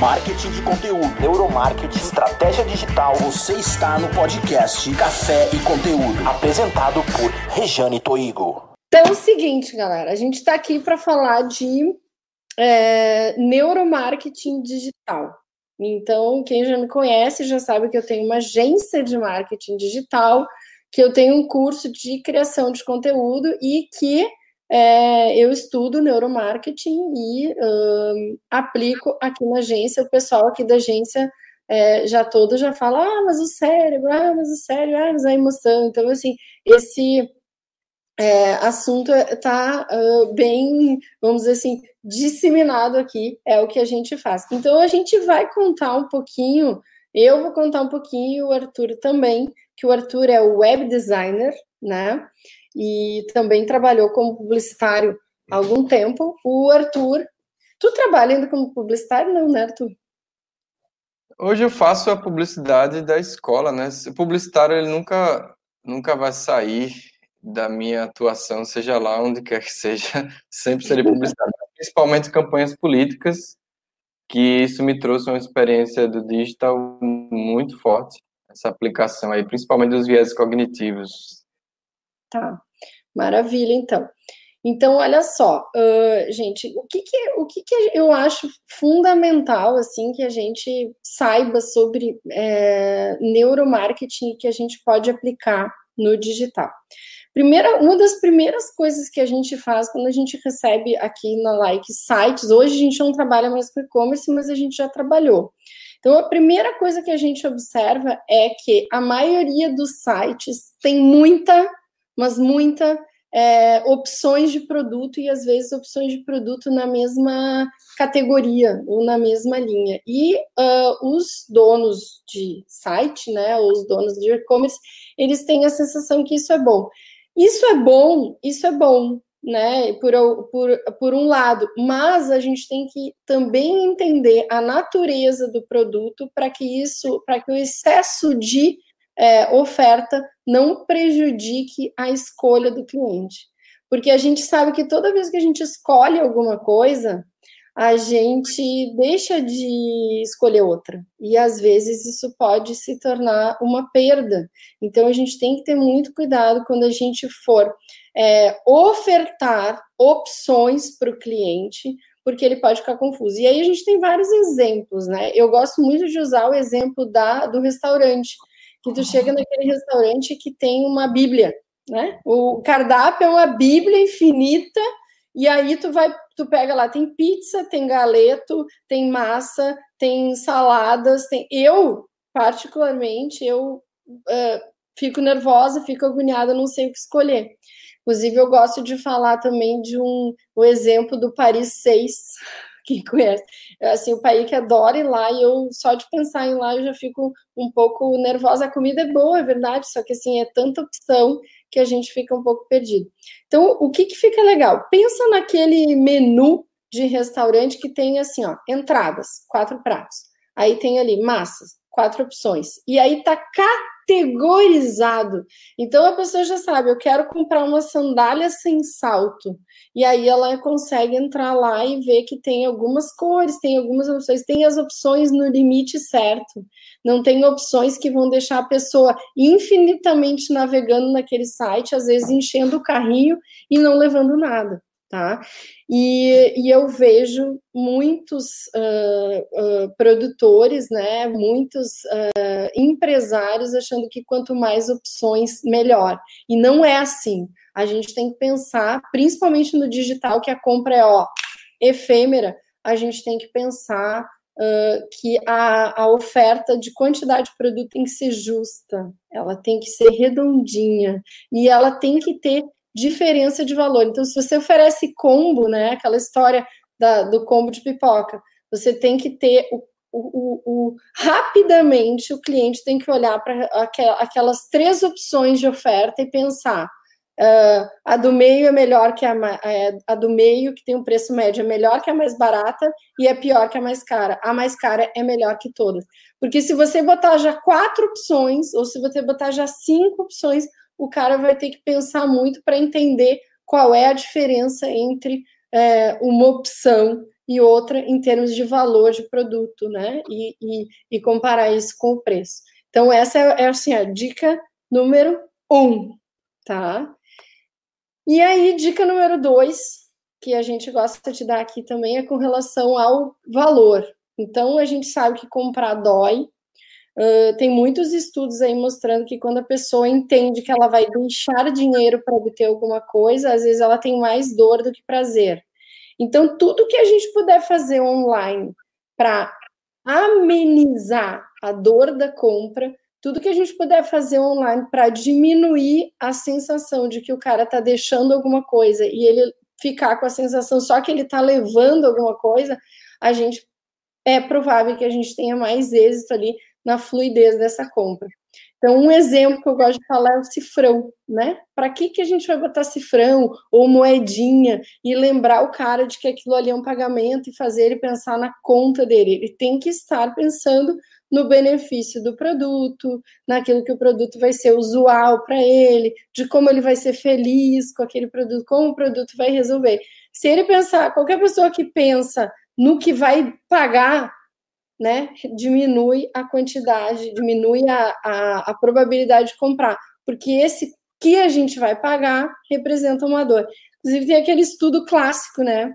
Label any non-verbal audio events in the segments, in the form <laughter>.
marketing de conteúdo, neuromarketing, estratégia digital. Você está no podcast Café e Conteúdo, apresentado por Rejane Toigo. Então é o seguinte, galera, a gente está aqui para falar de é, neuromarketing digital. Então, quem já me conhece já sabe que eu tenho uma agência de marketing digital, que eu tenho um curso de criação de conteúdo e que é, eu estudo neuromarketing e um, aplico aqui na agência. O pessoal aqui da agência é, já todo já fala, ah, mas o cérebro, ah, mas o cérebro, ah, mas a emoção. Então, assim, esse é, assunto está uh, bem, vamos dizer assim, disseminado aqui, é o que a gente faz. Então, a gente vai contar um pouquinho, eu vou contar um pouquinho, o Arthur também, que o Arthur é o web designer, né? E também trabalhou como publicitário há algum tempo. O Arthur, tu trabalha ainda como publicitário, não, né, Arthur? Hoje eu faço a publicidade da escola, né? O publicitário ele nunca, nunca vai sair da minha atuação, seja lá onde quer que seja, <laughs> sempre serei publicitário, principalmente campanhas políticas, que isso me trouxe uma experiência do digital muito forte, essa aplicação aí, principalmente dos viés cognitivos, Tá, maravilha, então. Então, olha só, uh, gente, o que que, o que que eu acho fundamental, assim, que a gente saiba sobre é, neuromarketing que a gente pode aplicar no digital. Primeira, uma das primeiras coisas que a gente faz quando a gente recebe aqui na Like sites, hoje a gente não trabalha mais com e-commerce, mas a gente já trabalhou. Então, a primeira coisa que a gente observa é que a maioria dos sites tem muita mas muita é, opções de produto e às vezes opções de produto na mesma categoria ou na mesma linha. E uh, os donos de site, né, os donos de e-commerce, eles têm a sensação que isso é bom. Isso é bom, isso é bom, né, por, por, por um lado, mas a gente tem que também entender a natureza do produto para que isso, para que o excesso de é, oferta não prejudique a escolha do cliente. Porque a gente sabe que toda vez que a gente escolhe alguma coisa, a gente deixa de escolher outra. E às vezes isso pode se tornar uma perda. Então a gente tem que ter muito cuidado quando a gente for é, ofertar opções para o cliente, porque ele pode ficar confuso. E aí a gente tem vários exemplos, né? Eu gosto muito de usar o exemplo da, do restaurante que tu chega naquele restaurante que tem uma Bíblia, né? O cardápio é uma Bíblia infinita e aí tu vai, tu pega lá, tem pizza, tem galeto, tem massa, tem saladas, tem. Eu particularmente eu uh, fico nervosa, fico agoniada, não sei o que escolher. Inclusive eu gosto de falar também de um o exemplo do Paris 6 quem conhece. Assim, o país que adora ir lá e eu só de pensar em lá eu já fico um pouco nervosa. A comida é boa, é verdade, só que assim, é tanta opção que a gente fica um pouco perdido. Então, o que que fica legal? Pensa naquele menu de restaurante que tem assim, ó, entradas, quatro pratos. Aí tem ali massas, quatro opções. E aí tá categorizado. Então a pessoa já sabe, eu quero comprar uma sandália sem salto. E aí ela consegue entrar lá e ver que tem algumas cores, tem algumas opções, tem as opções no limite certo. Não tem opções que vão deixar a pessoa infinitamente navegando naquele site, às vezes enchendo o carrinho e não levando nada tá? E, e eu vejo muitos uh, uh, produtores, né, muitos uh, empresários achando que quanto mais opções, melhor. E não é assim. A gente tem que pensar, principalmente no digital, que a compra é ó, efêmera, a gente tem que pensar que a, a oferta de quantidade de produto tem que ser justa, ela tem que ser redondinha e ela tem que ter diferença de valor. Então, se você oferece combo, né, aquela história da, do combo de pipoca, você tem que ter o, o, o, rapidamente o cliente tem que olhar para aquelas três opções de oferta e pensar uh, a do meio é melhor que a, é, a do meio que tem um preço médio é melhor que a mais barata e é pior que a mais cara a mais cara é melhor que todas porque se você botar já quatro opções ou se você botar já cinco opções o cara vai ter que pensar muito para entender qual é a diferença entre é, uma opção e outra em termos de valor de produto, né? E, e, e comparar isso com o preço. Então, essa é, é assim, a dica número um, tá? E aí, dica número dois, que a gente gosta de dar aqui também, é com relação ao valor. Então, a gente sabe que comprar dói. Uh, tem muitos estudos aí mostrando que quando a pessoa entende que ela vai deixar dinheiro para obter alguma coisa, às vezes ela tem mais dor do que prazer. Então, tudo que a gente puder fazer online para amenizar a dor da compra, tudo que a gente puder fazer online para diminuir a sensação de que o cara está deixando alguma coisa e ele ficar com a sensação só que ele está levando alguma coisa, a gente é provável que a gente tenha mais êxito ali na fluidez dessa compra. Então, um exemplo que eu gosto de falar é o cifrão, né? Para que, que a gente vai botar cifrão ou moedinha e lembrar o cara de que aquilo ali é um pagamento e fazer ele pensar na conta dele? Ele tem que estar pensando no benefício do produto, naquilo que o produto vai ser usual para ele, de como ele vai ser feliz com aquele produto, como o produto vai resolver. Se ele pensar, qualquer pessoa que pensa no que vai pagar, né, diminui a quantidade, diminui a, a, a probabilidade de comprar, porque esse que a gente vai pagar representa uma dor. Inclusive, tem aquele estudo clássico, né,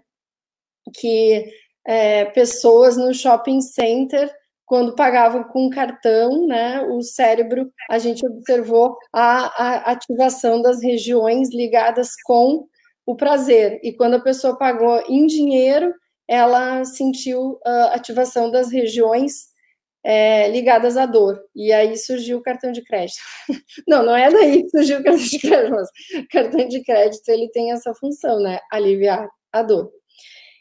que é, pessoas no shopping center quando pagavam com cartão, né, o cérebro, a gente observou a, a, ativação das regiões ligadas com o prazer. E quando a pessoa pagou em dinheiro, ela sentiu a ativação das regiões é, ligadas à dor. E aí surgiu o cartão de crédito. <laughs> Não, não é daí que surgiu o cartão de crédito, mas o cartão de crédito ele tem essa função, né? Aliviar a dor.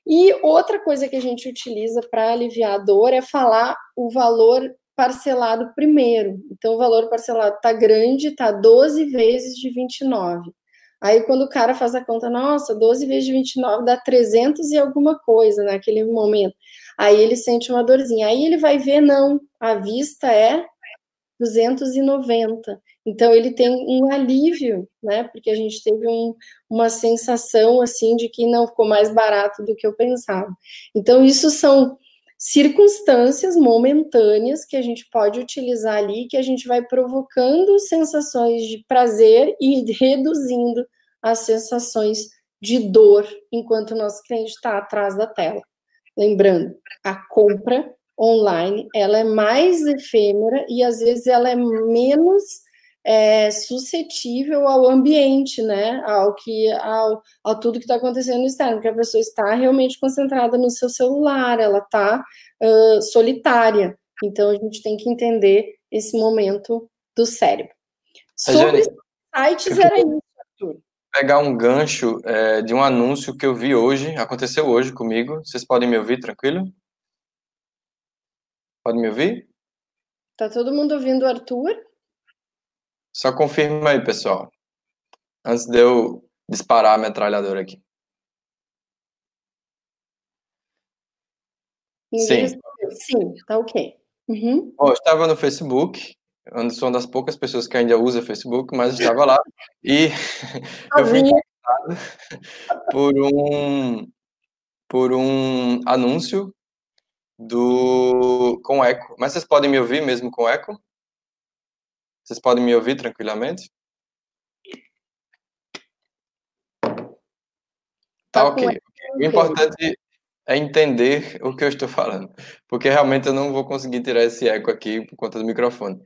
E outra coisa que a gente utiliza para aliviar a dor é falar o valor parcelado primeiro. Então, o valor parcelado está grande, está 12 vezes de 29. Aí, quando o cara faz a conta, nossa, 12 vezes de 29 dá 300 e alguma coisa naquele momento. Aí ele sente uma dorzinha. Aí ele vai ver, não, a vista é 290. Então ele tem um alívio, né? Porque a gente teve um, uma sensação assim de que não ficou mais barato do que eu pensava. Então isso são circunstâncias momentâneas que a gente pode utilizar ali, que a gente vai provocando sensações de prazer e <laughs> reduzindo as sensações de dor enquanto o nosso cliente está atrás da tela. Lembrando, a compra online ela é mais efêmera e às vezes ela é menos é, suscetível ao ambiente, né? Ao que ao, ao tudo que está acontecendo no externo, porque a pessoa está realmente concentrada no seu celular, ela está uh, solitária. Então a gente tem que entender esse momento do cérebro. Sobre sites era isso, Arthur. Pegar um gancho é, de um anúncio que eu vi hoje, aconteceu hoje comigo. Vocês podem me ouvir tranquilo? Pode me ouvir? Tá todo mundo ouvindo o Arthur? Só confirma aí, pessoal. Antes de eu disparar a metralhadora aqui. Sim. Sim, tá ok. Uhum. Bom, eu estava no Facebook, eu sou uma das poucas pessoas que ainda usa Facebook, mas estava lá e <laughs> eu fui impactado por um por um anúncio do com eco. Mas vocês podem me ouvir mesmo com eco? Vocês podem me ouvir tranquilamente? Tá, tá ok. O importante é entender o que eu estou falando, porque realmente eu não vou conseguir tirar esse eco aqui por conta do microfone.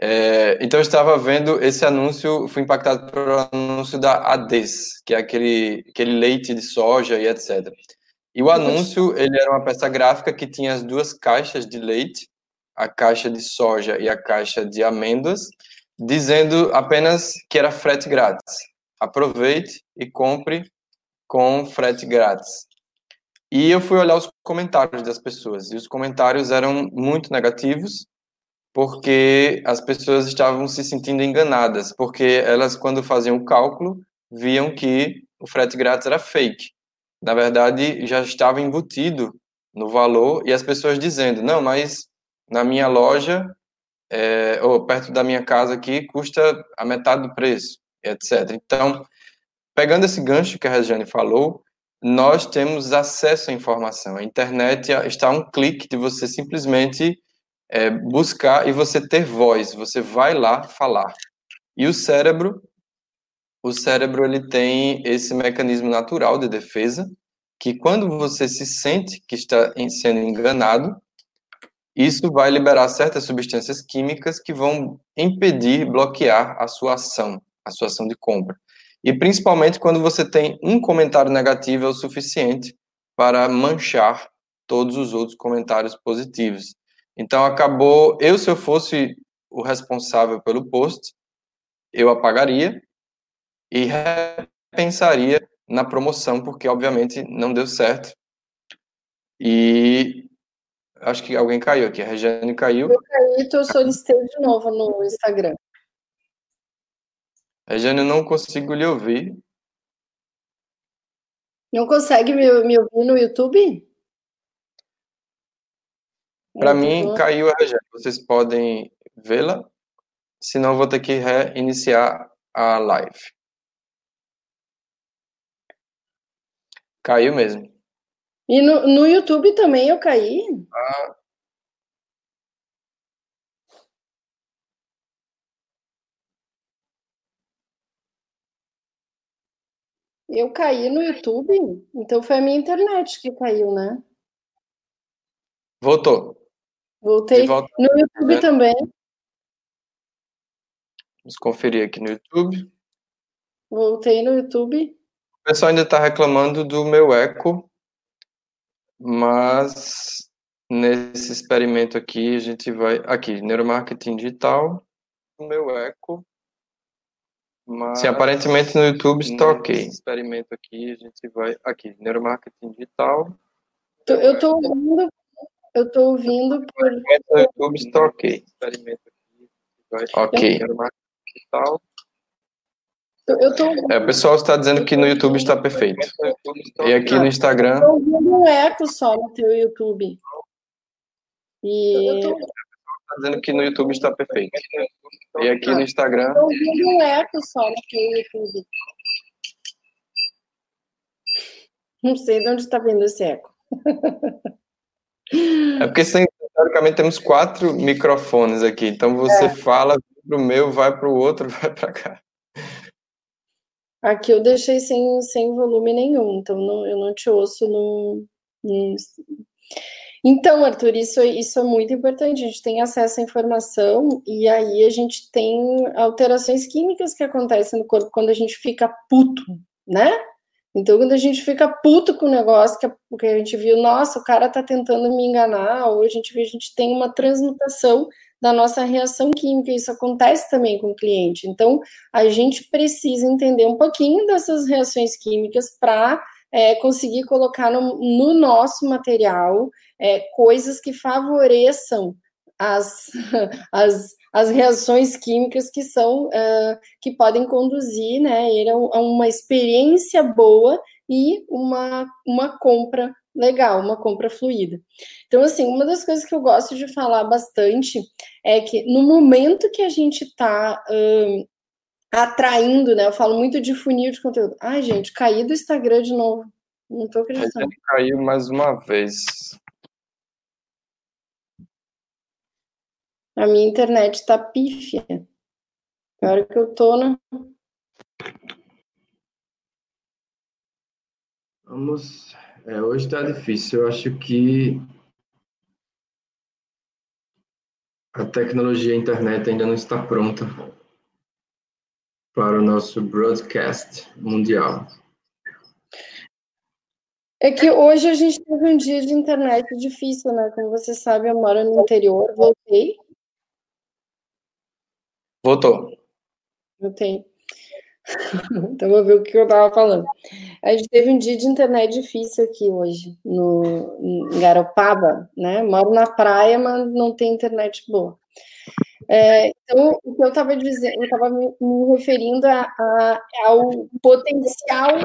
É, então eu estava vendo esse anúncio, fui impactado pelo anúncio da Ades, que é aquele, aquele leite de soja e etc. E o anúncio, ele era uma peça gráfica que tinha as duas caixas de leite a caixa de soja e a caixa de amêndoas, dizendo apenas que era frete grátis. Aproveite e compre com frete grátis. E eu fui olhar os comentários das pessoas, e os comentários eram muito negativos, porque as pessoas estavam se sentindo enganadas, porque elas, quando faziam o cálculo, viam que o frete grátis era fake. Na verdade, já estava embutido no valor, e as pessoas dizendo, não, mas na minha loja, é, ou perto da minha casa aqui, custa a metade do preço, etc. Então, pegando esse gancho que a Regiane falou, nós temos acesso à informação. A internet está a um clique de você simplesmente é, buscar e você ter voz. Você vai lá falar. E o cérebro, o cérebro ele tem esse mecanismo natural de defesa que quando você se sente que está sendo enganado, isso vai liberar certas substâncias químicas que vão impedir, bloquear a sua ação, a sua ação de compra. E principalmente quando você tem um comentário negativo é o suficiente para manchar todos os outros comentários positivos. Então acabou, eu se eu fosse o responsável pelo post, eu apagaria e repensaria na promoção, porque obviamente não deu certo. E acho que alguém caiu aqui, a Regiane caiu. Eu caí, então eu solicitei de novo no Instagram. Regiane, eu não consigo lhe ouvir. Não consegue me, me ouvir no YouTube? Para mim, caiu a Regiane. Vocês podem vê-la? Senão, eu vou ter que reiniciar a live. Caiu mesmo. E no, no YouTube também eu caí? Ah, Eu caí no YouTube, então foi a minha internet que caiu, né? Voltou. Voltei. No YouTube também. Vamos conferir aqui no YouTube. Voltei no YouTube. O pessoal ainda está reclamando do meu eco, mas nesse experimento aqui a gente vai. Aqui, neuromarketing digital. O meu eco. Mas, Sim, aparentemente no YouTube está ok. experimento aqui, a gente vai. Aqui, neuromarketing digital. Eu estou ouvindo, eu estou ouvindo por. No YouTube está ok. Experimento aqui, vai. Ok. Neuromarketing digital. Eu tô... é, o pessoal está dizendo que no YouTube está perfeito. E aqui no Instagram. Estou ouvindo um eco só no teu YouTube. E dizendo que no YouTube está perfeito. E aqui no Instagram. Estou ouvindo um eco só no YouTube. Não sei de onde está vindo esse eco. É porque, teoricamente, temos quatro microfones aqui. Então, você é. fala para o meu, vai para o outro, <laughs> vai para cá. Aqui eu deixei sem, sem volume nenhum, então não, eu não te ouço no, então, Arthur, isso, isso é muito importante. A gente tem acesso à informação e aí a gente tem alterações químicas que acontecem no corpo quando a gente fica puto, né? Então, quando a gente fica puto com o negócio, que, porque a gente viu, nossa, o cara tá tentando me enganar, ou a gente viu, a gente tem uma transmutação da nossa reação química, isso acontece também com o cliente. Então, a gente precisa entender um pouquinho dessas reações químicas para é, conseguir colocar no, no nosso material é, coisas que favoreçam as, <laughs> as, as reações químicas que são uh, que podem conduzir né, a uma experiência boa e uma, uma compra legal, uma compra fluida. Então, assim, uma das coisas que eu gosto de falar bastante é que no momento que a gente está uh, atraindo, né? Eu falo muito de funil de conteúdo. Ai, gente, caí do Instagram de novo. Não tô acreditando. Caiu mais uma vez. A minha internet tá pífia. Agora que eu tô na. Vamos. É, hoje tá difícil. Eu acho que a tecnologia a internet ainda não está pronta para o nosso broadcast mundial. É que hoje a gente teve um dia de internet difícil, né? Como você sabe, eu moro no interior, voltei. Voltou. Voltei. <laughs> então vou ver o que eu estava falando. A gente teve um dia de internet difícil aqui hoje, no, em Garopaba, né? Moro na praia, mas não tem internet boa. É, então, o que eu estava dizendo, eu estava me, me, referindo a, a, ao potencial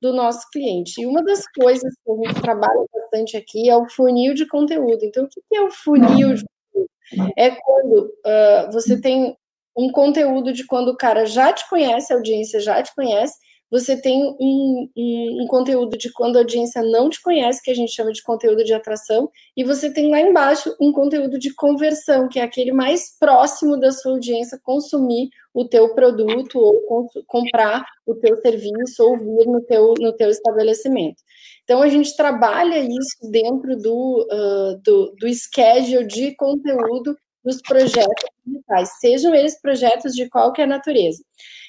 do nosso cliente. E uma das coisas que a gente trabalha bastante aqui é o funil de conteúdo. Então, o que é o funil de conteúdo? É quando uh, você tem um conteúdo de quando o cara já te conhece, a audiência já te conhece, você tem um, um, um, conteúdo de quando a audiência não te conhece, que a gente chama de conteúdo de atração, e você tem lá embaixo um conteúdo de conversão, que é aquele mais próximo da sua audiência consumir o teu produto ou comprar o teu serviço ou vir no teu, no teu estabelecimento. Então, a gente trabalha isso dentro do, uh, do, do schedule de conteúdo dos projetos digitais, sejam eles projetos de qualquer natureza.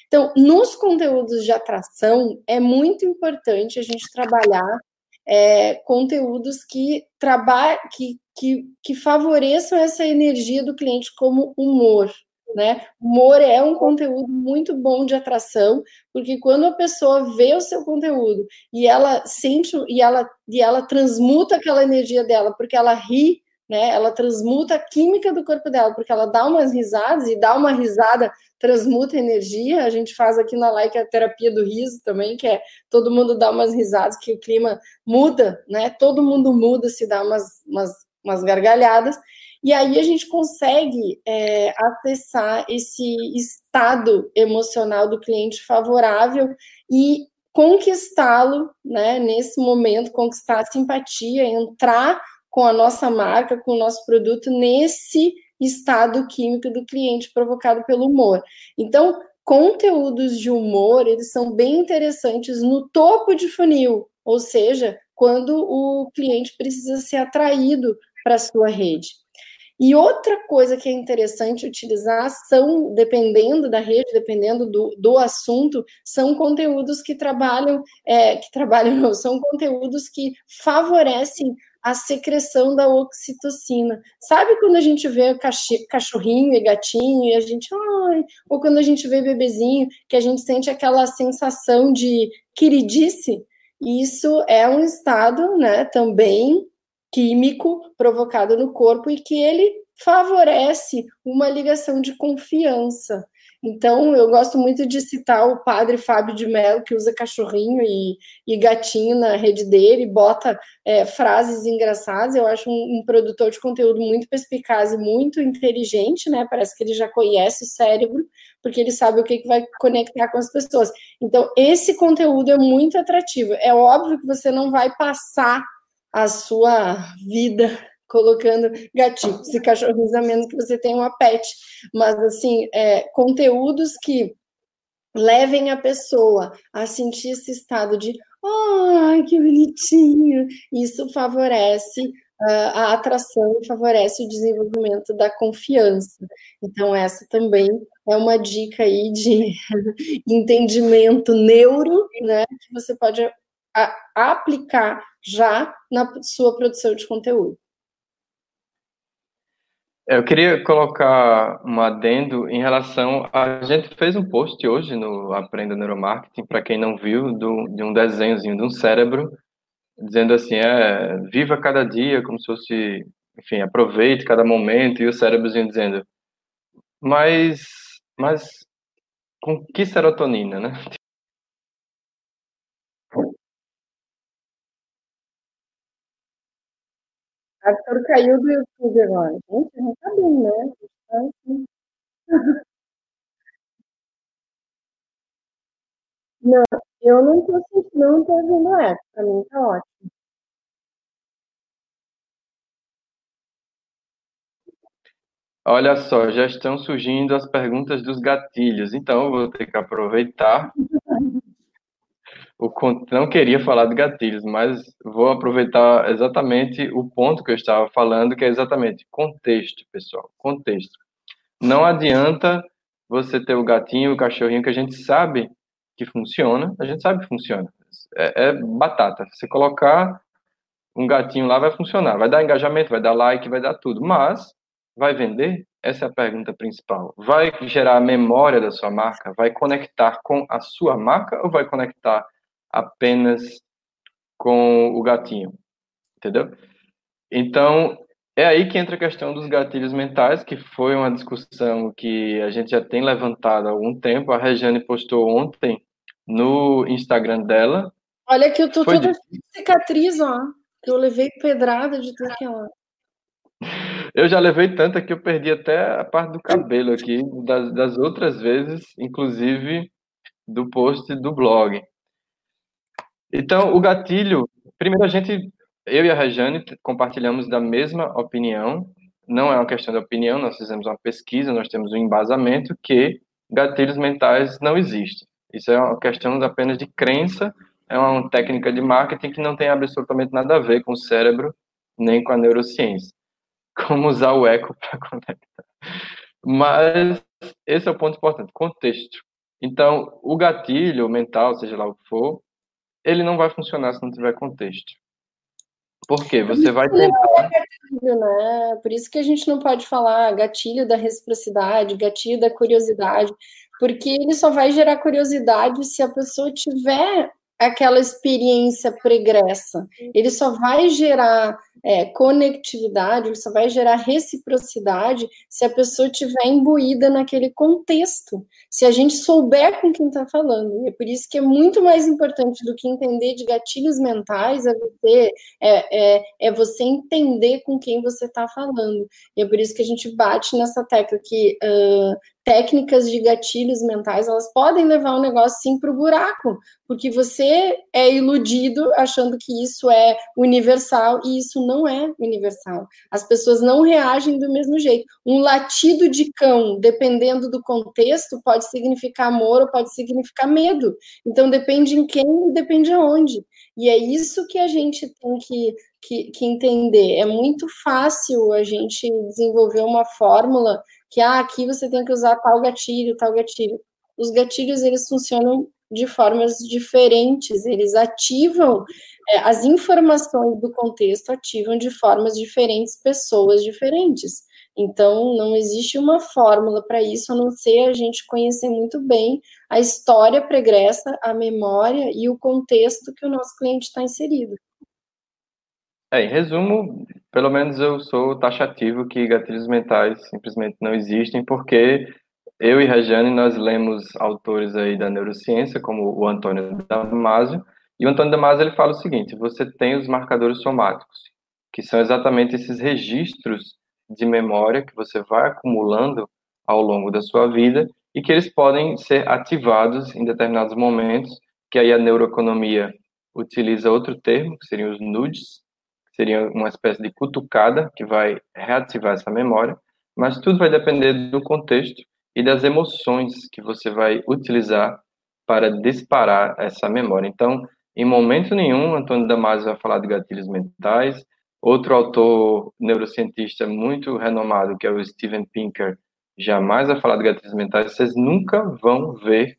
Então, nos conteúdos de atração, é muito importante a gente trabalhar é, conteúdos que, traba que, que, que favoreçam essa energia do cliente, como humor, né? Humor é um conteúdo muito bom de atração, porque quando a pessoa vê o seu conteúdo e ela sente e ela e ela transmuta aquela energia dela, porque ela ri, né? Ela transmuta a química do corpo dela, porque ela dá umas risadas e dá uma risada transmuta energia. A gente faz aqui na Like a terapia do riso também, que é todo mundo dá umas risadas que o clima muda, né? Todo mundo muda se dá umas, umas, umas gargalhadas. E aí a gente consegue é, acessar esse estado emocional do cliente favorável e conquistá-lo, né, nesse momento, conquistar a simpatia, entrar com a nossa marca, com o nosso produto nesse estado químico do cliente provocado pelo humor. Então, conteúdos de humor, eles são bem interessantes no topo de funil, ou seja, quando o cliente precisa ser atraído para a sua rede. E outra coisa que é interessante utilizar são, dependendo da rede, dependendo do, do assunto, são conteúdos que trabalham, é, que trabalham, não, são conteúdos que favorecem a secreção da oxitocina. Sabe quando a gente vê cachorrinho e gatinho e a gente, ai, ou quando a gente vê bebezinho, que a gente sente aquela sensação de queridice? Isso é um estado, né, também químico provocado no corpo e que ele favorece uma ligação de confiança. Então, eu gosto muito de citar o padre Fábio de Mello, que usa cachorrinho e, e gatinho na rede dele, bota é, frases engraçadas. Eu acho um, um, produtor de conteúdo muito perspicaz e muito inteligente, né? Parece que ele já conhece o cérebro, porque ele sabe o que, que vai conectar com as pessoas. Então, esse conteúdo é muito atrativo. É óbvio que você não vai passar a sua vida colocando gatinhos e cachorrinhos, a menos que você tenha uma pet. Mas, assim, é, conteúdos que levem a pessoa a sentir esse estado de ai, que bonitinho. Isso favorece uh, a atração e favorece o desenvolvimento da confiança. Então, essa também é uma dica aí de <laughs> entendimento neuro, né, que você pode a, aplicar já na sua produção de conteúdo. É, eu queria colocar um adendo em relação. A gente fez um post hoje no Aprenda Neuromarketing, para quem não viu, do, de um desenhozinho de um cérebro, dizendo assim: é, viva cada dia como se fosse, enfim, aproveite cada momento, e o cérebrozinho dizendo, mas, mas com que serotonina, né? <laughs> Arthur caiu do YouTube agora. Gente, não tá bem, né? Tá <laughs> assim. Não, eu não tô sentindo, não tô ouvindo essa. Pra mim tá ótimo. Olha só, já estão surgindo as perguntas dos gatilhos, então eu vou ter que aproveitar <laughs> o, não queria falar de gatilhos, mas vou aproveitar exatamente o ponto que eu estava falando, que é exatamente contexto, pessoal, contexto. Não adianta você ter o gatinho, o cachorrinho que a gente sabe que funciona, a gente sabe que funciona. É, é batata. Você colocar um gatinho lá vai funcionar, vai dar engajamento, vai dar like, vai dar tudo, mas vai vender? Essa é a pergunta principal. Vai gerar a memória da sua marca? Vai conectar com a sua marca ou vai conectar apenas com o gatinho, entendeu? Então, é aí que entra a questão dos gatilhos mentais, que foi uma discussão que a gente já tem levantado há algum tempo. A Regiane postou ontem no Instagram dela. Olha que eu tô foi toda de... cicatriz, ó. Que eu levei pedrada de tudo que ela. Eu já levei tanta que eu perdi até a parte do cabelo aqui, das, das outras vezes, inclusive do post do blog. Então, o gatilho, primeiro a gente, eu e a Rejane compartilhamos da mesma opinião, não é uma questão de opinião, nós fizemos uma pesquisa, nós temos um embasamento que gatilhos mentais não existem. Isso é uma questão apenas de crença, é uma técnica de marketing que não tem absolutamente nada a ver com o cérebro nem com a neurociência. Como usar o eco <laughs> para conectar. Mas esse é o ponto importante, contexto. Então, o gatilho mental, seja lá o que for, ele não vai funcionar se não tiver contexto. Por quê? Você vai tentar. Gatilho, né? Por isso que a gente não pode falar gatilho da reciprocidade, gatilho da curiosidade, porque ele só vai gerar curiosidade se a pessoa tiver aquela experiência pregressa. Ele só vai gerar é, conectividade, ele só vai gerar reciprocidade se a pessoa estiver imbuída naquele contexto. Se a gente souber com quem está falando. E é por isso que é muito mais importante do que entender de gatilhos mentais é você, é, é, é você entender com quem você está falando. E é por isso que a gente bate nessa tecla que uh, técnicas de gatilhos mentais, elas podem levar o negócio sim para o buraco, porque você é iludido achando que isso é universal e isso não é universal. As pessoas não reagem do mesmo jeito. Um latido de cão, dependendo do contexto, pode significar amor ou pode significar medo. Então depende em quem e depende aonde. E é isso que a gente tem que, que, que entender. É muito fácil a gente desenvolver uma fórmula que ah, aqui você tem que usar tal gatilho, tal gatilho. Os gatilhos eles funcionam de formas diferentes, eles ativam é, as informações do contexto ativam de formas diferentes pessoas diferentes. Então, não existe uma fórmula para isso, a não ser a gente conhecer muito bem a história pregressa, a memória e o contexto que o nosso cliente está inserido. É, em resumo, pelo menos eu sou taxativo que gatilhos mentais simplesmente não existem, porque eu e Rejane, nós lemos autores aí da neurociência, como o Antônio Damasio, e o Antônio Damasio ele fala o seguinte, você tem os marcadores somáticos, que são exatamente esses registros de memória que você vai acumulando ao longo da sua vida e que eles podem ser ativados em determinados momentos, que aí a neuroeconomia utiliza outro termo, que seriam os nudes, seria uma espécie de cutucada que vai reativar essa memória, mas tudo vai depender do contexto e das emoções que você vai utilizar para disparar essa memória. Então, em momento nenhum, Antônio Damasio vai falar de gatilhos mentais. Outro autor neurocientista muito renomado, que é o Steven Pinker, jamais vai falar de gatilhos mentais. Vocês nunca vão ver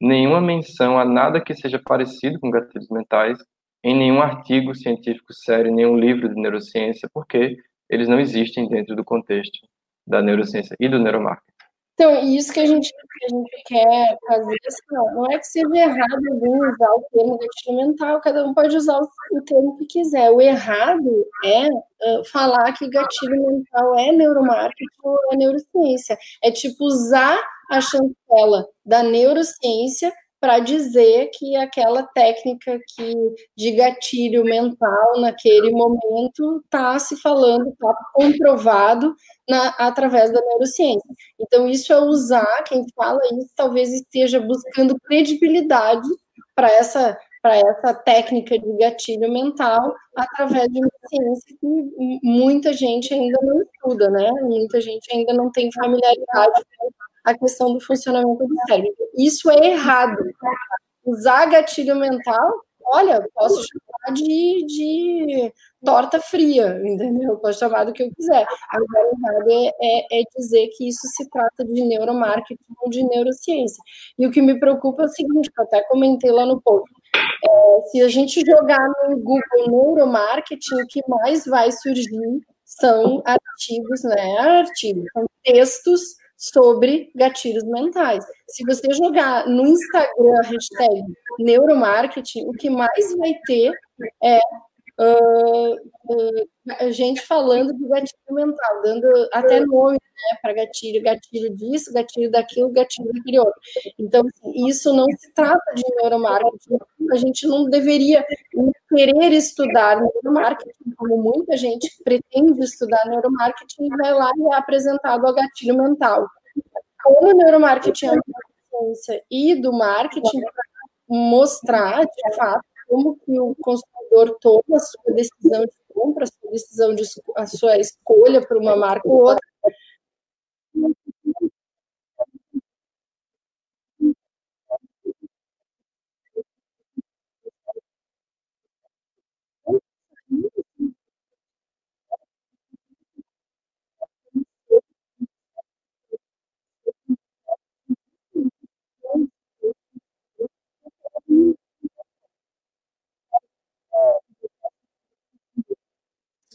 nenhuma menção a nada que seja parecido com gatilhos mentais em nenhum artigo científico sério, nenhum livro de neurociência, porque eles não existem dentro do contexto da neurociência e do neuromarketing. Então, isso que a gente, que a gente quer fazer, assim, não, é que seja errado alguém usar o termo gatilho mental, cada um pode usar o, o termo que quiser. O errado é uh, falar que gatilho mental é neuromarketing ou é neurociência. É tipo usar a chancela da neurociência para dizer que aquela técnica que de gatilho mental naquele momento está se falando, está comprovado na, através da neurociência. Então, isso é usar, quem fala isso talvez esteja buscando credibilidade para essa para essa técnica de gatilho mental através de uma ciência que muita gente ainda não estuda, né? Muita gente ainda não tem familiaridade a questão do funcionamento do cérebro. Isso é errado. Usar gatilho mental, olha, posso chamar de, de torta fria, entendeu? Posso chamar do que eu quiser. Agora, errado é, é, é, dizer que isso se trata de neuromarketing ou de neurociência. E o que me preocupa é o seguinte, eu até comentei lá no post, é, se a gente jogar no Google neuromarketing, o que mais vai surgir são artigos, né? Artigos, são textos sobre gatilhos mentais. Se você jogar no Instagram a hashtag neuromarketing, o que mais vai ter é uh, uh, gente falando de gatilho mental, dando até nome né, para gatilho, gatilho disso, gatilho daquilo, gatilho daquele outro. Então, assim, isso não se trata de neuromarketing. A gente não deveria querer estudar neuromarketing, como muita gente pretende estudar neuromarketing e vai lá e é apresentado ao gatilho mental. Como o neuromarketing é uma ciência e do marketing, mostrar, de fato, como que o consumidor toma a sua decisão de compra, a sua decisão de a sua escolha por uma marca ou outra.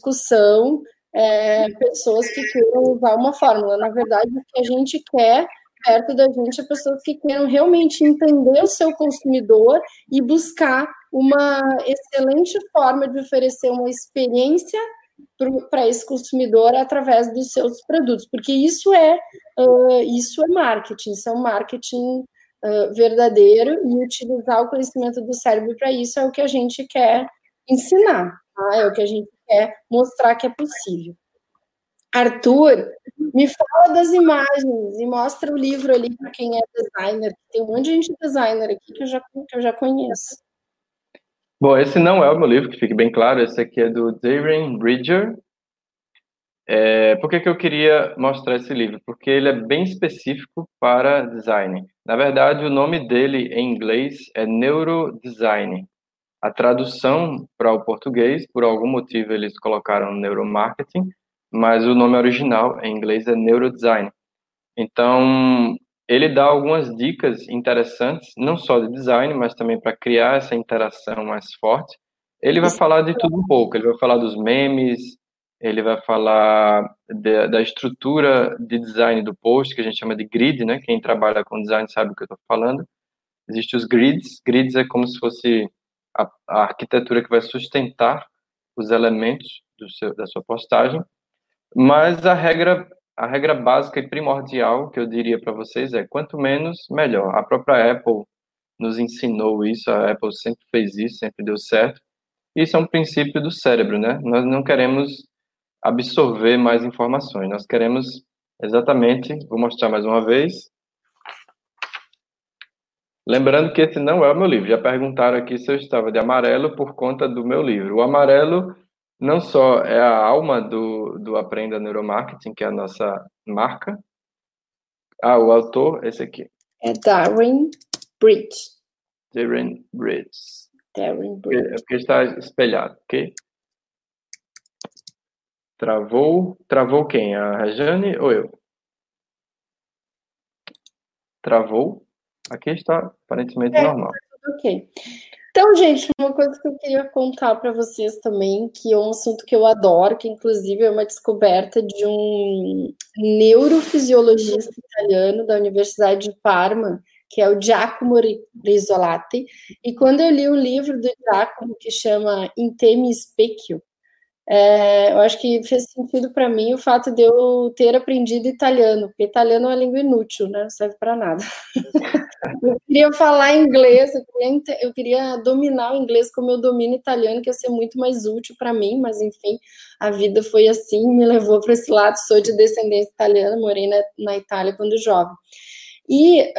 Discussão é, pessoas que queiram usar uma fórmula. Na verdade, o que a gente quer perto da gente é pessoas que queiram realmente entender o seu consumidor e buscar uma excelente forma de oferecer uma experiência para esse consumidor através dos seus produtos, porque isso é uh, isso é marketing, isso é um marketing uh, verdadeiro e utilizar o conhecimento do cérebro para isso é o que a gente quer ensinar, tá? é o que a gente quer mostrar que é possível. Arthur, me fala das imagens e mostra o livro ali para quem é designer. Tem um monte de gente designer aqui que eu já, que eu já conheço. Bom, esse não é o meu livro, que fique bem claro. Esse aqui é do Darren Bridger. É, por que, que eu queria mostrar esse livro? Porque ele é bem específico para design. Na verdade, o nome dele em inglês é Neurodesign. A tradução para o português, por algum motivo, eles colocaram neuromarketing, mas o nome original em inglês é neurodesign. Então, ele dá algumas dicas interessantes, não só de design, mas também para criar essa interação mais forte. Ele vai falar de tudo um pouco, ele vai falar dos memes, ele vai falar de, da estrutura de design do post, que a gente chama de grid, né? Quem trabalha com design sabe o que eu estou falando. Existem os grids, grids é como se fosse a, a arquitetura que vai sustentar os elementos seu, da sua postagem, mas a regra a regra básica e primordial que eu diria para vocês é quanto menos melhor. A própria Apple nos ensinou isso, a Apple sempre fez isso, sempre deu certo. Isso é um princípio do cérebro, né? Nós não queremos absorver mais informações, nós queremos exatamente, vou mostrar mais uma vez, Lembrando que esse não é o meu livro. Já perguntaram aqui se eu estava de amarelo por conta do meu livro. O amarelo não só é a alma do, do Aprenda Neuromarketing, que é a nossa marca. Ah, o autor, esse aqui. É Darren Bridge. Darren Bridge. Darren Bridge. É porque está espelhado, ok? Travou. Travou quem? A Rejane ou eu? Travou? Aqui está aparentemente é, normal. Tá ok. Então, gente, uma coisa que eu queria contar para vocês também, que é um assunto que eu adoro, que inclusive é uma descoberta de um neurofisiologista italiano da Universidade de Parma, que é o Giacomo Risolati. E quando eu li o livro do Giacomo, que chama Intemi Specchio, é, eu acho que fez sentido para mim o fato de eu ter aprendido italiano, porque italiano é uma língua inútil, né? Não serve para nada. <laughs> eu queria falar inglês, eu queria, eu queria, dominar o inglês como eu domino italiano, que ia ser muito mais útil para mim, mas enfim, a vida foi assim, me levou para esse lado. Sou de descendência italiana, morei na, na Itália quando jovem. E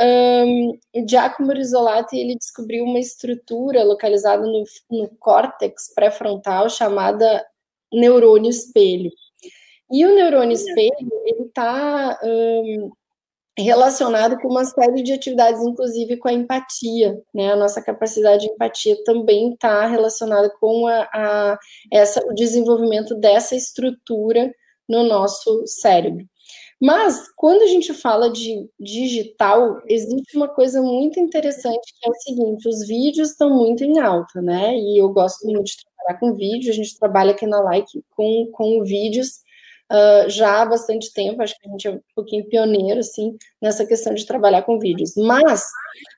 um, Giacomo Rizzolatti ele descobriu uma estrutura localizada no, no córtex pré-frontal chamada neurônio espelho. E o neurônio espelho, ele está um, relacionado com uma série de atividades, inclusive com a empatia, né? A nossa capacidade de empatia também está relacionada com a, a, essa, o desenvolvimento dessa estrutura no nosso cérebro. Mas, quando a gente fala de digital, existe uma coisa muito interessante que é o seguinte: os vídeos estão muito em alta, né? E eu gosto muito de trabalhar com vídeo, a gente trabalha aqui na Like com, com vídeos uh, já há bastante tempo, acho que a gente é um pouquinho pioneiro, assim, nessa questão de trabalhar com vídeos. Mas,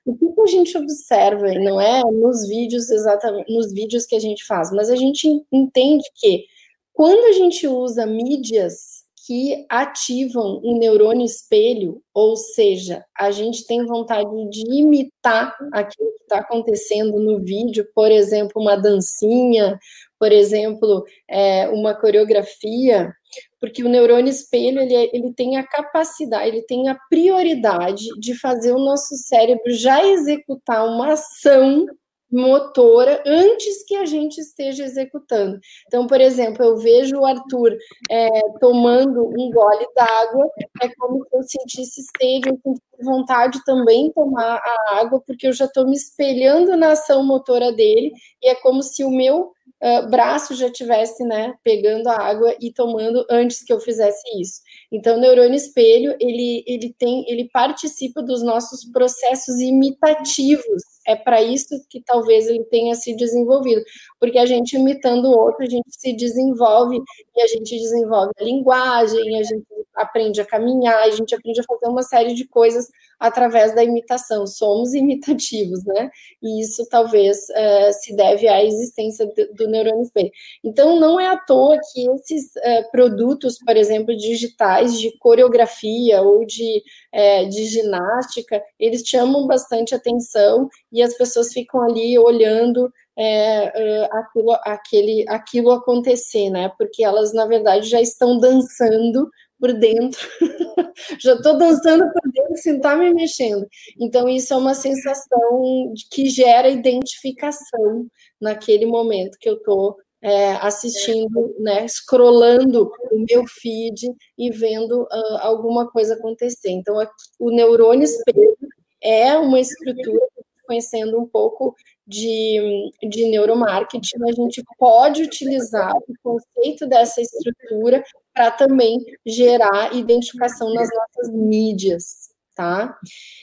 o que a gente observa, e não é nos vídeos exatamente, nos vídeos que a gente faz, mas a gente entende que quando a gente usa mídias que ativam um neurônio espelho, ou seja, a gente tem vontade de imitar aquilo que está acontecendo no vídeo, por exemplo, uma dancinha, por exemplo, é, uma coreografia, porque o neurônio espelho ele, é, ele tem a capacidade, ele tem a prioridade de fazer o nosso cérebro já executar uma ação motora antes que a gente esteja executando. Então, por exemplo, eu vejo o Arthur é, tomando um gole d'água, é como se eu sentisse sede, eu sentisse vontade também tomar a água, porque eu já estou me espelhando na ação motora dele, e é como se o meu uh, braço já tivesse, né, pegando a água e tomando antes que eu fizesse isso. Então, o neurônio espelho, ele, ele tem, ele participa dos nossos processos imitativos. É para isso que talvez ele tenha se desenvolvido, porque a gente imitando o outro, a gente se desenvolve e a gente desenvolve a linguagem, a gente aprende a caminhar, a gente aprende a fazer uma série de coisas através da imitação. Somos imitativos, né? E isso talvez uh, se deve à existência do, neurônio espelho. Então, não é à toa que esses uh, produtos, por exemplo, digitais de coreografia ou de, uh, de ginástica, eles chamam bastante atenção e as pessoas ficam ali olhando é, aquilo, aquele, aquilo acontecer, né? Porque elas, na verdade, já estão dançando por dentro. <laughs> Já estou dançando por dentro sem estar tá me mexendo. Então, isso é uma sensação que gera identificação naquele momento que eu estou é, assistindo, né, scrollando o meu feed e vendo uh, alguma coisa acontecer. Então, o neurônio espelho é uma estrutura, conhecendo um pouco de, de neuromarketing, a gente pode utilizar o conceito dessa estrutura para também gerar identificação nas nossas mídias, tá?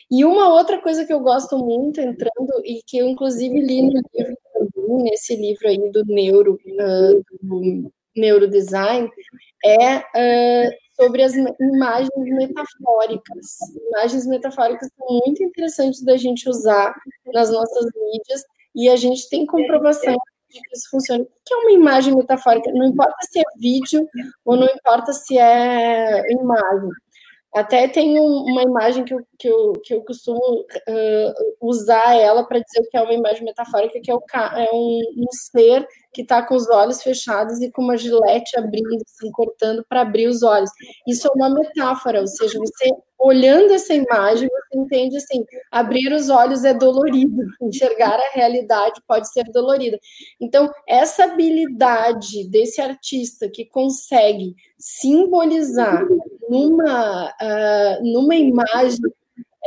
E uma outra coisa que eu gosto muito entrando e que eu inclusive li no livro nesse livro aí do neuro uh, do neurodesign é uh, sobre as imagens metafóricas. Imagens metafóricas são muito interessantes da gente usar nas nossas mídias e a gente tem comprovação de que isso funciona. O que é uma imagem metafórica? Não importa se é vídeo ou não importa se é imagem. Até tem uma imagem que eu, que eu, que eu costumo uh, usar ela para dizer que é uma imagem metafórica, que é, o, é um, um ser que está com os olhos fechados e com uma gilete abrindo, assim, cortando para abrir os olhos. Isso é uma metáfora, ou seja, você olhando essa imagem, você entende assim, abrir os olhos é dolorido, <laughs> enxergar a realidade pode ser dolorida. Então, essa habilidade desse artista que consegue simbolizar numa, uh, numa imagem,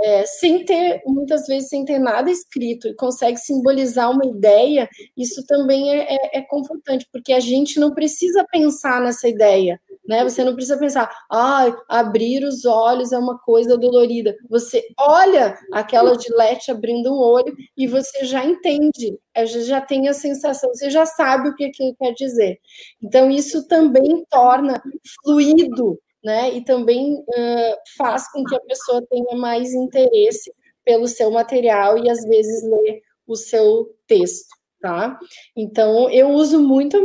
é, sem ter, muitas vezes, sem ter nada escrito, e consegue simbolizar uma ideia, isso também é, é, é confortante, porque a gente não precisa pensar nessa ideia, né? Você não precisa pensar, ah, abrir os olhos é uma coisa dolorida. Você olha aquela gilete abrindo um olho e você já entende, já tem a sensação, você já sabe o que aquilo quer dizer. Então, isso também torna fluido, né? E também uh, faz com que a pessoa tenha mais interesse pelo seu material e às vezes lê o seu texto tá? Então, eu uso muito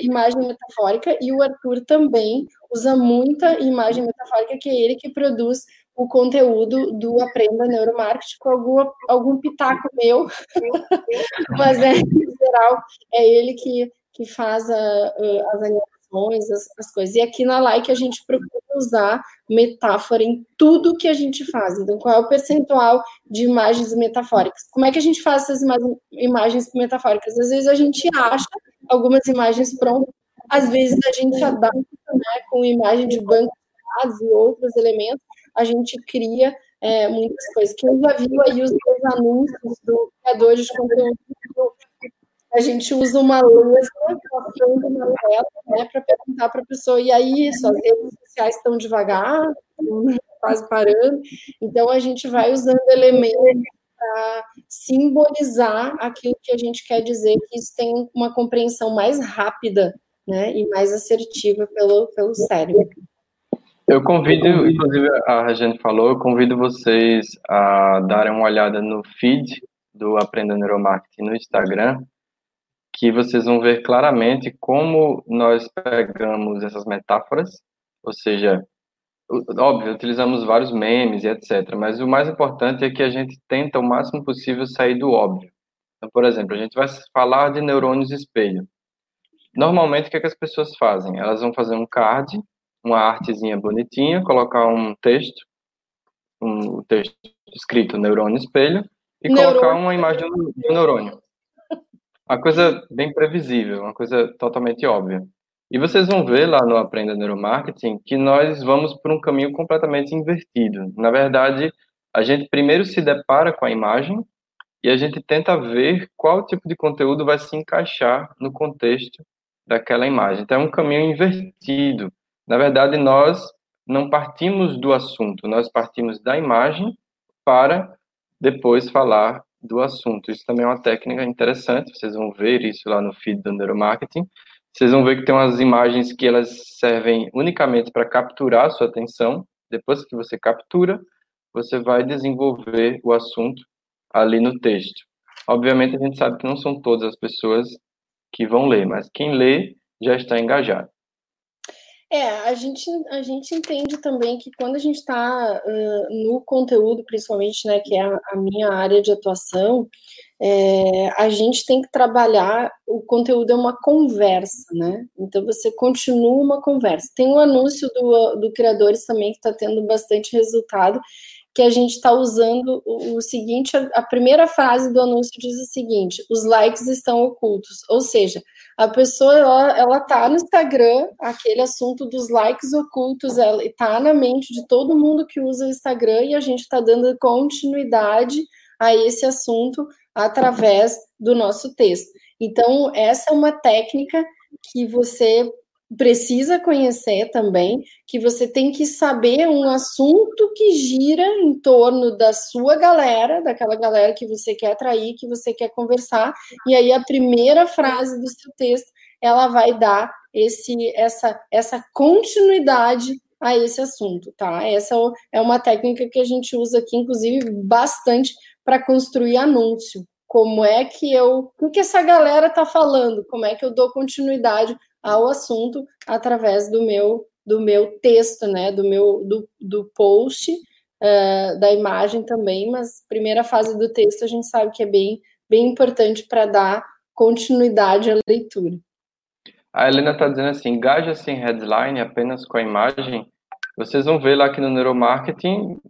imagem metafórica e o Arthur também usa muita imagem metafórica, que é ele que produz o conteúdo do Aprenda Neuromarketing com algum, algum pitaco meu, <laughs> mas é, em geral é ele que, que faz a, a, animações, as, as, coisas. E aqui na Like a gente procura usar metáfora em tudo que a gente faz. Então, qual é o percentual de imagens metafóricas? Como é que a gente faz essas imagens metafóricas? Às vezes a gente acha algumas imagens prontas, às vezes a gente adapta né, com imagem de banco de dados e outros elementos, a gente cria é, muitas coisas. Quem já viu aí os anúncios do criador de conteúdo a gente usa uma passando na tela, né, para perguntar para a pessoa, e aí, suas redes sociais estão devagar, quase parando, então a gente vai usando elementos para simbolizar aquilo que a gente quer dizer, que isso tem uma compreensão mais rápida, né, e mais assertiva pelo, pelo cérebro. Eu convido, inclusive a Regiane falou, eu convido vocês a darem uma olhada no feed do Aprenda Neuromarketing no Instagram, que vocês vão ver claramente como nós pegamos essas metáforas, ou seja, óbvio, utilizamos vários memes e etc, mas o mais importante é que a gente tenta o máximo possível sair do óbvio. Então, por exemplo, a gente vai falar de neurônios espelho. Normalmente, o que, é que as pessoas fazem? Elas vão fazer um card, uma artezinha bonitinha, colocar um texto, um texto escrito neurônio espelho, e neurônio. colocar uma imagem do, do neurônio. Uma coisa bem previsível, uma coisa totalmente óbvia. E vocês vão ver lá no Aprenda Neuromarketing que nós vamos por um caminho completamente invertido. Na verdade, a gente primeiro se depara com a imagem e a gente tenta ver qual tipo de conteúdo vai se encaixar no contexto daquela imagem. Então, é um caminho invertido. Na verdade, nós não partimos do assunto, nós partimos da imagem para depois falar do assunto. Isso também é uma técnica interessante, vocês vão ver isso lá no feed do neuromarketing. Vocês vão ver que tem umas imagens que elas servem unicamente para capturar a sua atenção. Depois que você captura, você vai desenvolver o assunto ali no texto. Obviamente, a gente sabe que não são todas as pessoas que vão ler, mas quem lê já está engajado. É, a gente, a gente entende também que quando a gente está uh, no conteúdo, principalmente, né, que é a, a minha área de atuação, é, a gente tem que trabalhar, o conteúdo é uma conversa, né? Então você continua uma conversa. Tem um anúncio do, do Criadores também que está tendo bastante resultado, que a gente está usando o, o seguinte: a, a, primeira frase do anúncio diz o seguinte: os likes estão ocultos. Ou seja, a pessoa ela, ela tá no Instagram, aquele assunto dos likes ocultos, ela está na mente de todo mundo que usa o Instagram e a gente está dando continuidade a esse assunto através do nosso texto. Então, essa é uma técnica que você precisa conhecer também, que você tem que saber um assunto que gira em torno da sua galera, daquela galera que você quer atrair, que você quer conversar, e aí a primeira frase do seu texto, ela vai dar esse essa essa continuidade a esse assunto, tá? Essa é uma técnica que a gente usa aqui, inclusive, bastante para construir anúncio. Como é que eu, o que essa galera tá falando? Como é que eu dou continuidade ao assunto através do meu do meu texto, né, do meu do, do post, uh, da imagem também, mas primeira fase do texto a gente sabe que é bem bem importante para dar continuidade à leitura. A Helena está dizendo assim, engaja-se em headline apenas com a imagem. Vocês vão ver lá que no neuromarketing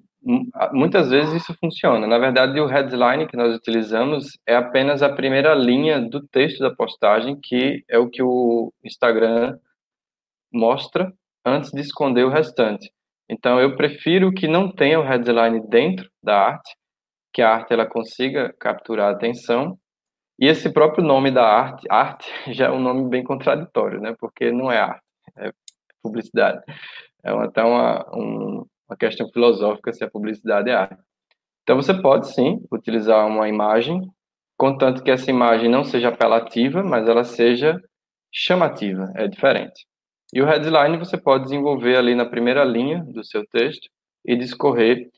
muitas vezes isso funciona. Na verdade, o headline que nós utilizamos é apenas a primeira linha do texto da postagem, que é o que o Instagram mostra antes de esconder o restante. Então, eu prefiro que não tenha o headline dentro da arte, que a arte ela consiga capturar a atenção. E esse próprio nome da arte, arte <laughs> já é um nome bem contraditório, né? Porque não é arte, é publicidade. É até uma, um, uma questão filosófica se a publicidade é arte. Então você pode sim utilizar uma imagem, contanto que essa imagem não seja apelativa, mas ela seja chamativa, é diferente. E o headline você pode desenvolver ali na primeira linha do seu texto e discorrer.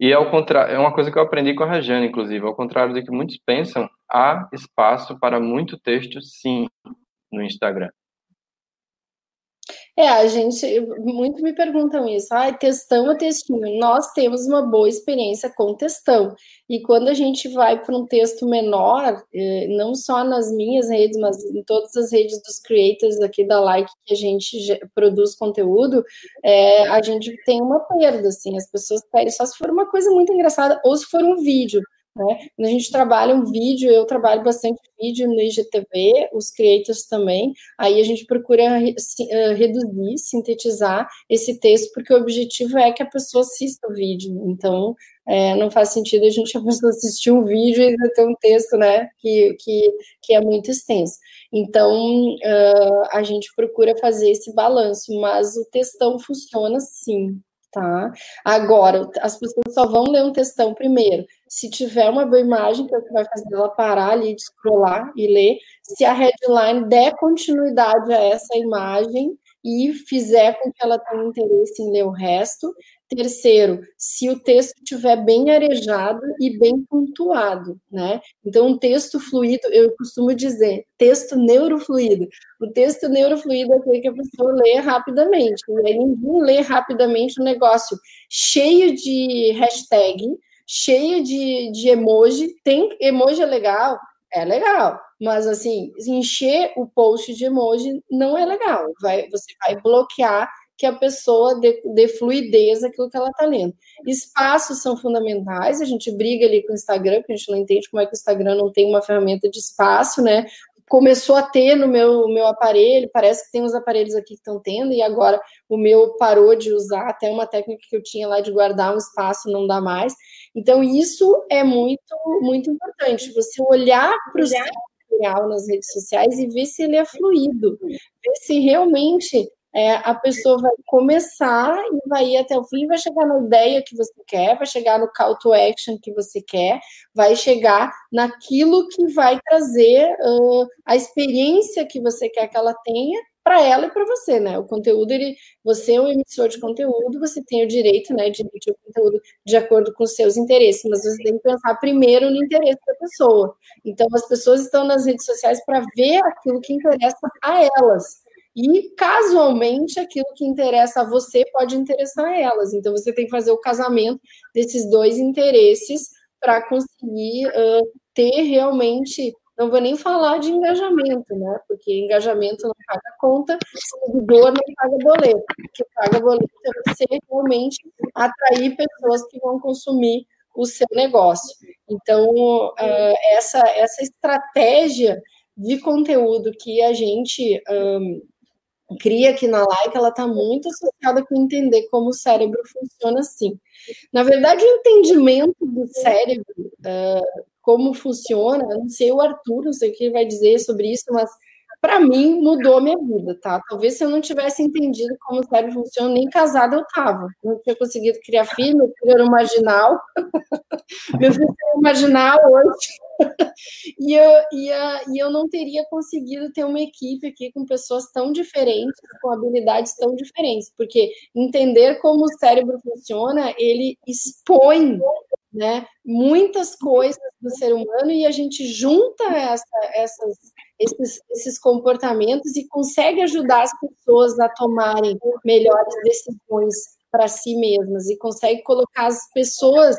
E ao contrário, é uma coisa que eu aprendi com a Regiane, inclusive, ao contrário do que muitos pensam, há espaço para muito texto sim no Instagram. É, a gente muito me perguntam isso. Ah, textão ou textinho? Nós temos uma boa experiência com textão. E quando a gente vai para um texto menor, eh, não só nas minhas redes, mas em todas as redes dos creators aqui da Like que a gente produz conteúdo, é, a gente tem uma perda, assim. As pessoas querem só se for uma coisa muito engraçada ou se for um vídeo. Né? Quando a gente trabalha um vídeo, eu trabalho bastante vídeo no IGTV, os creators também, aí a gente procura eh, reduzir, sintetizar esse texto, porque o objetivo é que a pessoa assista o vídeo, então é, não faz sentido a gente a pessoa assistir um vídeo e ainda ter um texto, né, que, que, que é muito extenso. Então, uh, a gente procura fazer esse balanço, mas o textão funciona sim, tá? Agora, as pessoas só vão ler um textão primeiro. Se tiver uma boa imagem, que é o que vai fazer ela parar ali de scrollar e ler. Se a headline der continuidade a essa imagem e fizer com que ela tenha interesse em ler o resto. Terceiro, se o texto estiver bem arejado e bem pontuado, né? Então, um texto fluido, eu costumo dizer, texto neurofluido. O texto neurofluido é aquele que a pessoa lê rapidamente. E aí ninguém lê rapidamente um negócio cheio de hashtag, cheio de, de emoji. Tem emoji é legal? É legal. Mas, assim, encher o post de emoji não é legal. Vai, você vai bloquear que a pessoa dê, dê fluidez àquilo que ela está lendo. Espaços são fundamentais, a gente briga ali com o Instagram, porque a gente não entende como é que o Instagram não tem uma ferramenta de espaço, né? Começou a ter no meu, meu aparelho, parece que tem uns aparelhos aqui que estão tendo, e agora o meu parou de usar, até uma técnica que eu tinha lá de guardar um espaço não dá mais. Então, isso é muito, muito importante, você olhar para o material nas redes sociais e ver se ele é fluido, ver se realmente é, a pessoa vai começar e vai ir até o fim, vai chegar na ideia que você quer, vai chegar no call to action que você quer, vai chegar naquilo que vai trazer uh, a experiência que você quer que ela tenha para ela e para você, né? O conteúdo, ele, você é um emissor de conteúdo, você tem o direito, né, de emitir o conteúdo de acordo com os seus interesses, mas você tem que pensar primeiro no interesse da pessoa. Então, as pessoas estão nas redes sociais para ver aquilo que interessa a elas. E, casualmente, aquilo que interessa a você pode interessar a elas. Então, você tem que fazer o casamento desses dois interesses para conseguir uh, ter realmente não vou nem falar de engajamento, né? Porque engajamento não paga conta, seguidor não paga boleto. O que paga boleto é você realmente atrair pessoas que vão consumir o seu negócio. Então, uh, essa, essa estratégia de conteúdo que a gente um, cria aqui na Like, ela está muito associada com entender como o cérebro funciona assim. Na verdade, o entendimento do cérebro uh, como funciona, não sei o Arthur, não sei o que ele vai dizer sobre isso, mas para mim mudou a minha vida, tá? Talvez se eu não tivesse entendido como o cérebro funciona, nem casada eu tava. Não tinha conseguido criar filho, meu filho era um marginal. <laughs> meu filho era um marginal hoje. <laughs> e, eu, e, e eu não teria conseguido ter uma equipe aqui com pessoas tão diferentes, com habilidades tão diferentes, porque entender como o cérebro funciona, ele expõe né, muitas coisas do ser humano e a gente junta essa, essas, esses, esses comportamentos e consegue ajudar as pessoas a tomarem melhores decisões para si mesmas e consegue colocar as pessoas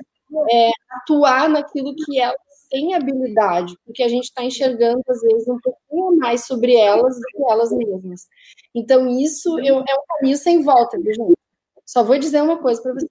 é, atuar naquilo que elas têm habilidade, porque a gente está enxergando às vezes um pouquinho mais sobre elas do que elas mesmas. Então isso eu, é um caminho sem volta, viu, gente? Só vou dizer uma coisa para vocês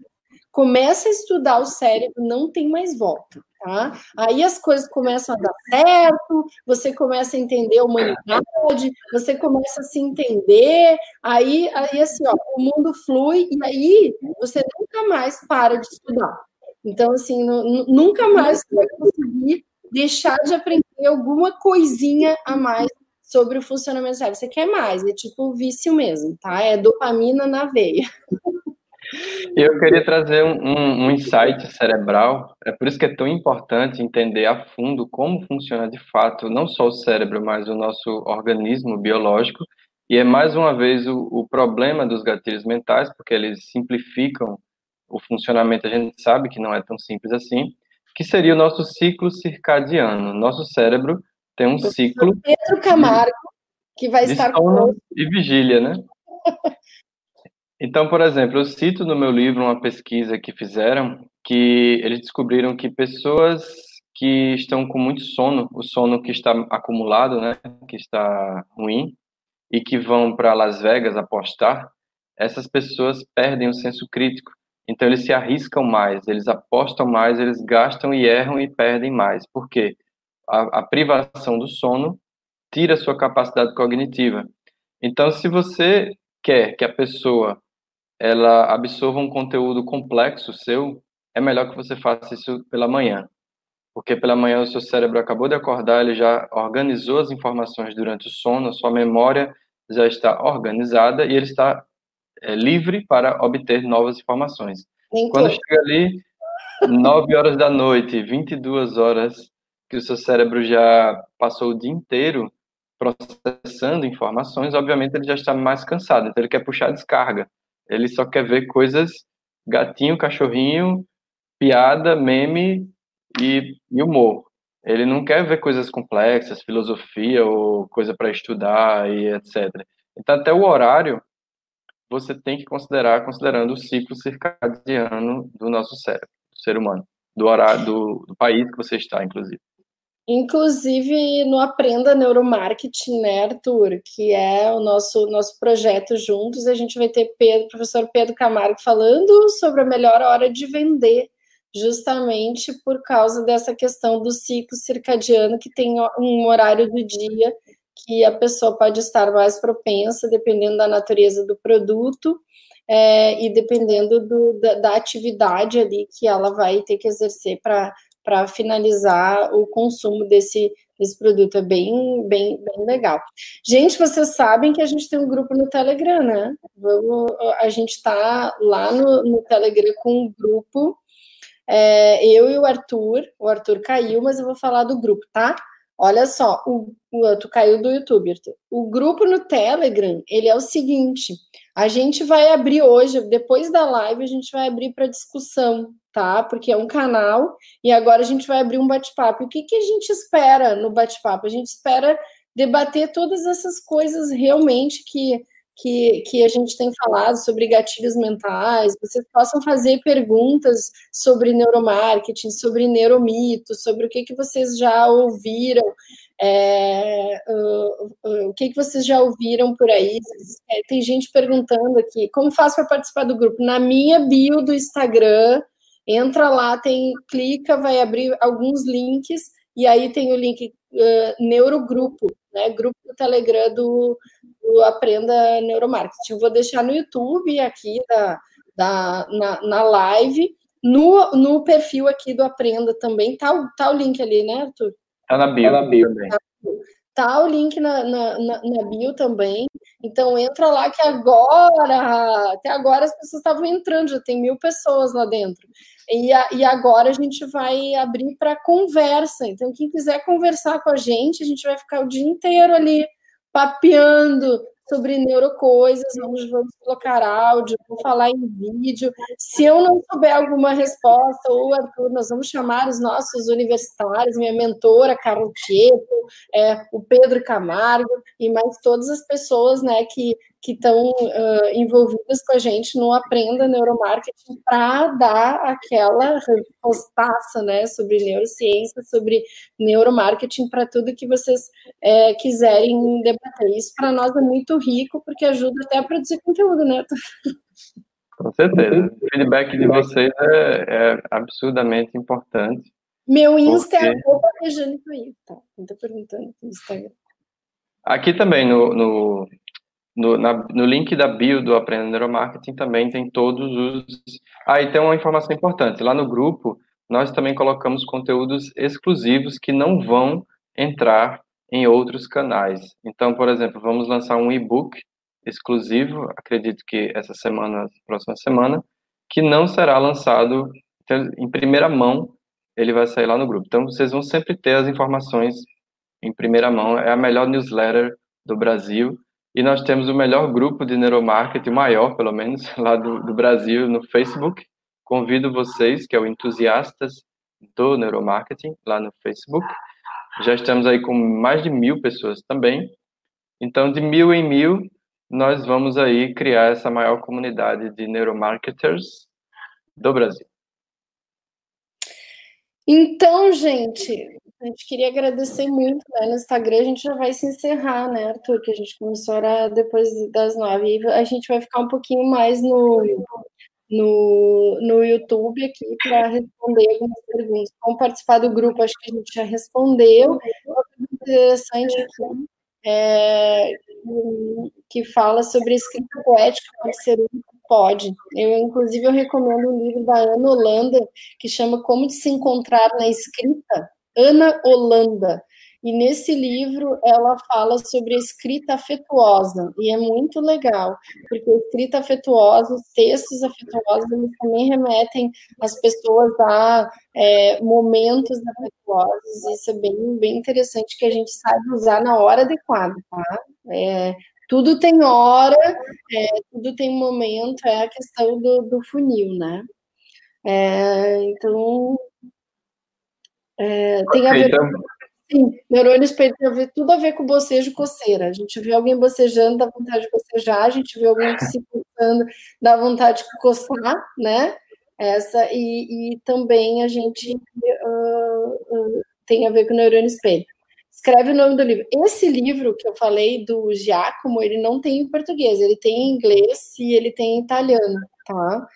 começa a estudar o cérebro, não tem mais volta, tá? Aí as coisas começam a dar certo, você começa a entender a humanidade, você começa a se entender, aí, aí assim, ó, o mundo flui e aí você nunca mais para de estudar. Então, assim, nunca mais você vai conseguir deixar de aprender alguma coisinha a mais sobre o funcionamento do cérebro. Você quer mais, é tipo vício mesmo, tá? É dopamina na veia. <laughs> Eu queria trazer um, um, um, insight cerebral. É por isso que é tão importante entender a fundo como funciona de fato não só o cérebro, mas o nosso organismo biológico. E é mais uma vez o, o problema dos gatilhos mentais, porque eles simplificam o funcionamento. A gente sabe que não é tão simples assim. Que seria o nosso ciclo circadiano. Nosso cérebro tem um ciclo. Pedro Camargo, que vai estar com e vigília, né? <laughs> Então, por exemplo, eu cito no meu livro uma pesquisa que fizeram que eles descobriram que pessoas que estão com muito sono, o sono que está acumulado, né, que está ruim, e que vão para Las Vegas apostar, essas pessoas perdem o senso crítico. Então eles se arriscam mais, eles apostam mais, eles gastam e erram e perdem mais. Por quê? A, a privação do sono tira a sua capacidade cognitiva. Então, se você quer que a pessoa ela absorva um conteúdo complexo seu, é melhor que você faça isso pela manhã. Porque pela manhã o seu cérebro acabou de acordar, ele já organizou as informações durante o sono, a sua memória já está organizada e ele está é, livre para obter novas informações. Quando chega ali 9 horas da noite, 22 horas, que o seu cérebro já passou o dia inteiro processando informações, obviamente ele já está mais cansado, então ele quer puxar a descarga. Ele só quer ver coisas gatinho, cachorrinho, piada, meme e, e humor. Ele não quer ver coisas complexas, filosofia ou coisa para estudar e etc. Então, até o horário você tem que considerar considerando o ciclo circadiano do nosso cérebro, do ser humano, do horário do, do país que você está, inclusive. Inclusive no Aprenda Neuromarketing, né, Arthur, que é o nosso, nosso projeto juntos, a gente vai ter Pedro, professor Pedro Camargo falando sobre a melhor hora de vender, justamente por causa dessa questão do ciclo circadiano, que tem um horário do dia que a pessoa pode estar mais propensa, dependendo da natureza do produto, é, e dependendo do, da, da, atividade ali que ela vai ter que exercer para para finalizar o consumo desse, desse produto. É bem, bem, bem legal. Gente, vocês sabem que a gente tem um grupo no Telegram, né? Vamos, a gente está lá no, no, Telegram com um grupo. É, eu e o Arthur. O Arthur caiu, mas eu vou falar do grupo, tá? Olha só, o, o, tu caiu do YouTube, Arthur. O grupo no Telegram, ele é o seguinte: a gente vai abrir hoje, depois da live, a gente vai abrir para discussão, tá? Porque é um canal e agora a gente vai abrir um bate-papo. O que, que a gente espera no bate-papo? A gente espera debater todas essas coisas realmente que, que, que a gente tem falado sobre gatilhos mentais, vocês possam fazer perguntas sobre neuromarketing, sobre neuromitos, sobre o que, que vocês já ouviram, é, uh, uh, o que, que vocês já ouviram por aí? É, tem gente perguntando aqui, como faço para participar do grupo? Na minha bio do Instagram, entra lá, tem clica, vai abrir alguns links e aí tem o link uh, Neurogrupo, né? Grupo do Telegram do, do Aprenda Neuromarketing. Eu vou deixar no YouTube aqui da, da, na, na live, no, no perfil aqui do Aprenda também, tá, tá o link ali, né, Arthur? Tá na bio. Tá na bio também. Tá o link na, na, na, na, bio também. Então entra lá que agora, até agora as pessoas estavam entrando, já tem mil pessoas lá dentro. E, a, e agora a gente vai abrir para conversa. Então, quem quiser conversar com a gente, a gente vai ficar o dia inteiro ali papeando sobre neurocoisas, vamos, vamos colocar áudio, vou falar em vídeo. Se eu não souber alguma resposta, ou Arthur, nós vamos chamar os nossos universitários, minha mentora, Carol Tieto, é, o Pedro Camargo e mais todas as pessoas né, que que estão uh, envolvidas com a gente no Aprenda Neuromarketing para dar aquela respostaça né, sobre neurociência, sobre neuromarketing, para tudo que vocês é, quiserem debater. Isso para nós é muito rico, porque ajuda até a produzir conteúdo, né? Com certeza. O feedback de vocês é, é absurdamente importante. Meu Insta é porque... é arroba Rejane tá? Estou perguntando no Instagram. Aqui também no, no, no, na, no link da bio do Aprenda Neuromarketing também tem todos os. Ah, e tem uma informação importante. Lá no grupo, nós também colocamos conteúdos exclusivos que não vão entrar em outros canais. Então, por exemplo, vamos lançar um e-book exclusivo, acredito que essa semana, próxima semana, que não será lançado em primeira mão, ele vai sair lá no grupo. Então, vocês vão sempre ter as informações em primeira mão. É a melhor newsletter do Brasil e nós temos o melhor grupo de neuromarketing, maior pelo menos, <laughs> lá do, do Brasil, no Facebook. Convido vocês, que é o Entusiastas do Neuromarketing, lá no Facebook. Já estamos aí com mais de mil pessoas também. Então, de mil em mil, nós vamos aí criar essa maior comunidade de neuromarketers do Brasil. Então, gente, a gente queria agradecer muito, né? No Instagram a gente já vai se encerrar, né, Arthur? Que a gente começou a depois das nove. E a gente vai ficar um pouquinho mais no, no, no YouTube aqui para responder algumas perguntas. Vamos participar do grupo, acho que a gente já respondeu. Interessante aqui é, que fala sobre escrita poética pode ser pode. Eu, inclusive, eu recomendo um livro da Ana Holanda que chama Como se encontrar na escrita Ana Holanda. E nesse livro ela fala sobre escrita afetuosa, e é muito legal, porque escrita afetuosa, os textos afetuosos, eles também remetem as pessoas a é, momentos afetuosos, isso é bem, bem interessante que a gente saiba usar na hora adequada, tá? É, tudo tem hora, é, tudo tem momento, é a questão do, do funil, né? É, então, é, tem a ver então... Sim, neurônio espelho tem a ver, tudo a ver com bocejo e coceira. A gente vê alguém bocejando, dá vontade de bocejar, a gente vê alguém se coçando, dá vontade de coçar, né? Essa, e, e também a gente uh, uh, tem a ver com neurônio espelho. Escreve o nome do livro. Esse livro que eu falei do Giacomo, ele não tem em português, ele tem em inglês e ele tem em italiano, tá?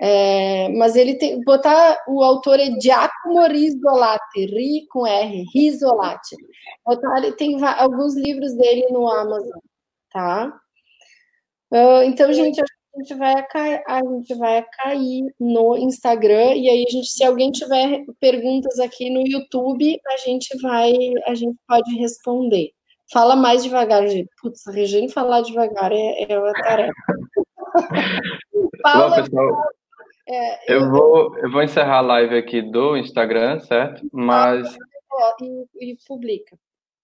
É, mas ele tem, botar o autor é Giacomo Risolati, Ri com R, Risolati. Botar, ele tem alguns livros dele no Amazon, tá? Uh, então, gente, a gente vai a gente vai cair no Instagram e aí gente, se alguém tiver perguntas aqui no YouTube, a gente vai, a gente pode responder. Fala mais devagar, gente. Putz, a Regine falar devagar é, é uma tarefa. <laughs> Fala, pessoal. É, eu, eu, vou, eu vou encerrar a live aqui do Instagram, certo? Mas. E, e publica.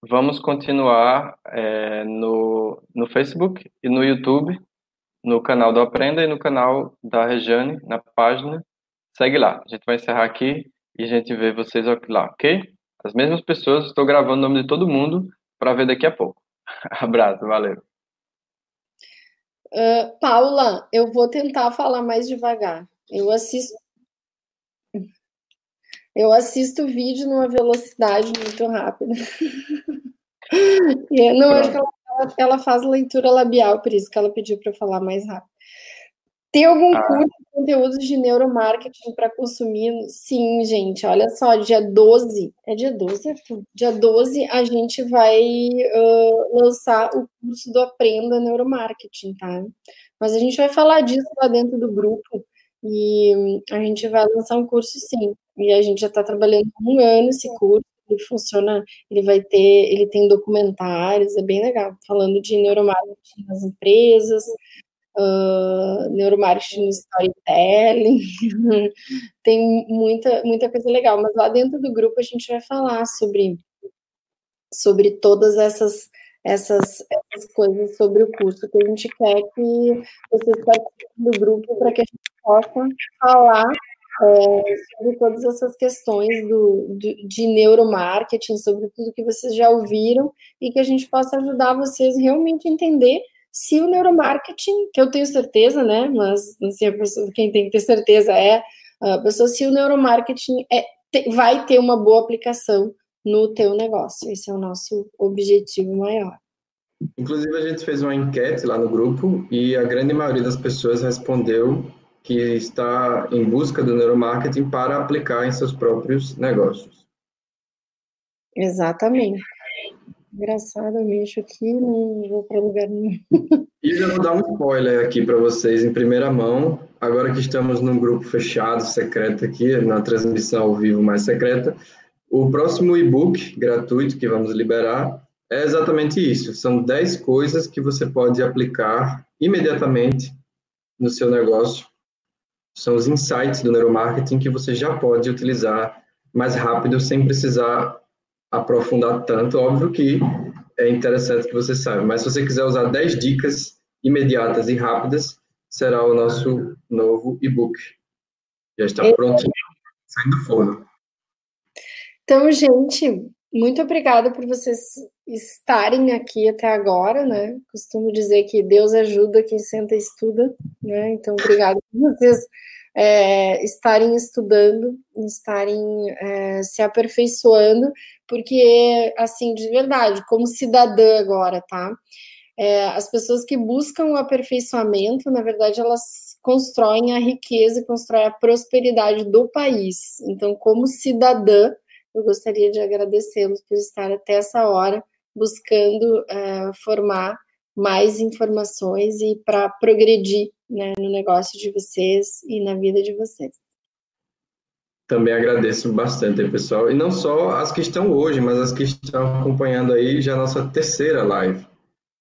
Vamos continuar é, no, no Facebook e no YouTube, no canal do Aprenda e no canal da Rejane, na página. Segue lá. A gente vai encerrar aqui e a gente vê vocês lá, ok? As mesmas pessoas, estou gravando o nome de todo mundo para ver daqui a pouco. <laughs> Abraço, valeu. Uh, Paula, eu vou tentar falar mais devagar. Eu assisto. Eu assisto vídeo numa velocidade muito rápida. <laughs> não, acho que ela, ela, faz leitura labial, por isso que ela pediu para falar mais rápido. Tem algum ah. curso de conteúdos de neuromarketing para consumir? Sim, gente. Olha só, dia 12. É dia 12, Arthur? Dia 12 a gente vai uh, lançar o curso do Aprenda Neuromarketing, tá? Mas a gente vai falar disso lá dentro do grupo. E a gente vai lançar um curso sim. E a gente já está trabalhando um ano esse curso. Ele funciona, ele vai ter, ele tem documentários, é bem legal, falando de neuromarketing nas empresas, uh, neuromarketing no storytelling, <laughs> tem muita, muita coisa legal. Mas lá dentro do grupo a gente vai falar sobre, sobre todas essas essas, essas coisas sobre o curso, que a gente quer que vocês participem do grupo para que a gente possa falar é, sobre todas essas questões do, de, de neuromarketing, sobre tudo que vocês já ouviram, e que a gente possa ajudar vocês realmente a entender se o neuromarketing, que eu tenho certeza, né, mas assim, pessoa, quem tem que ter certeza é a pessoa, se o neuromarketing é, vai ter uma boa aplicação no teu negócio. Esse é o nosso objetivo maior. Inclusive, a gente fez uma enquete lá no grupo e a grande maioria das pessoas respondeu que está em busca do neuromarketing para aplicar em seus próprios negócios. Exatamente. Engraçado, eu mexo aqui não vou para lugar nenhum. <laughs> E já vou dar um spoiler aqui para vocês em primeira mão. Agora que estamos num grupo fechado, secreto aqui, na transmissão ao vivo mais secreta, o próximo e-book gratuito que vamos liberar é exatamente isso. São 10 coisas que você pode aplicar imediatamente no seu negócio. São os insights do neuromarketing que você já pode utilizar mais rápido sem precisar aprofundar tanto. Óbvio que é interessante que você saiba, mas se você quiser usar 10 dicas imediatas e rápidas, será o nosso novo e-book. Já está pronto, saindo do forno. Então, gente, muito obrigada por vocês estarem aqui até agora, né? Costumo dizer que Deus ajuda quem senta e estuda, né? Então, obrigada por vocês é, estarem estudando, estarem é, se aperfeiçoando, porque, assim, de verdade, como cidadã agora, tá? É, as pessoas que buscam o aperfeiçoamento, na verdade, elas constroem a riqueza, constroem a prosperidade do país. Então, como cidadã, eu gostaria de agradecê-los por estar até essa hora buscando uh, formar mais informações e para progredir né, no negócio de vocês e na vida de vocês. Também agradeço bastante, pessoal. E não só as que estão hoje, mas as que estão acompanhando aí já a nossa terceira live.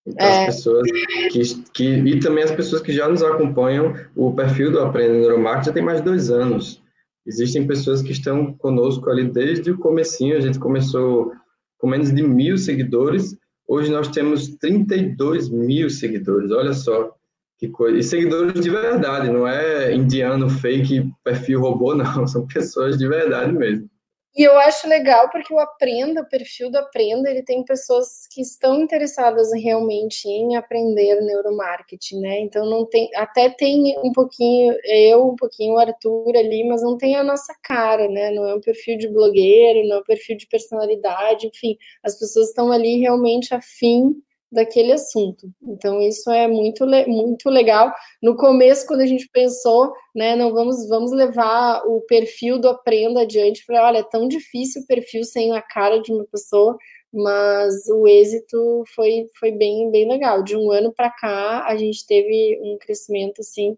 Então, é. as pessoas que, que. E também as pessoas que já nos acompanham, o perfil do Aprenda Neuromarketing já tem mais de dois anos. Existem pessoas que estão conosco ali desde o comecinho, a gente começou com menos de mil seguidores, hoje nós temos 32 mil seguidores, olha só que coisa. E seguidores de verdade, não é indiano, fake, perfil robô, não, <laughs> são pessoas de verdade mesmo. E eu acho legal porque o Aprenda, o perfil do Aprenda, ele tem pessoas que estão interessadas realmente em aprender neuromarketing, né? Então não tem, até tem um pouquinho eu, um pouquinho o Arthur ali, mas não tem a nossa cara, né? Não é um perfil de blogueiro, não é um perfil de personalidade, enfim, as pessoas estão ali realmente afim daquele assunto. Então isso é muito, muito legal. No começo, quando a gente pensou, né, não vamos vamos levar o perfil do aprenda adiante, falei, olha, é tão difícil o perfil sem a cara de uma pessoa, mas o êxito foi foi bem bem legal. De um ano para cá, a gente teve um crescimento assim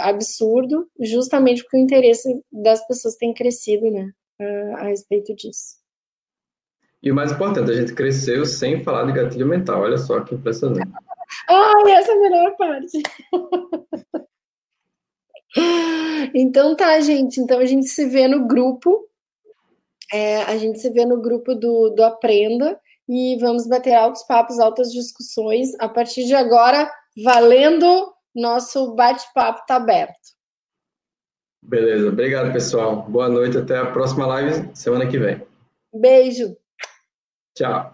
absurdo, justamente porque o interesse das pessoas tem crescido, né, a respeito disso. E o mais importante, a gente cresceu sem falar de gatilho mental. Olha só que impressionante. Ai, essa é a melhor parte. <laughs> então tá, gente. Então a gente se vê no grupo. É, a gente se vê no grupo do, do Aprenda e vamos bater altos papos, altas discussões. A partir de agora, valendo, nosso bate-papo tá aberto. Beleza, obrigado, pessoal. Boa noite, até a próxima live semana que vem. Beijo. Tchau.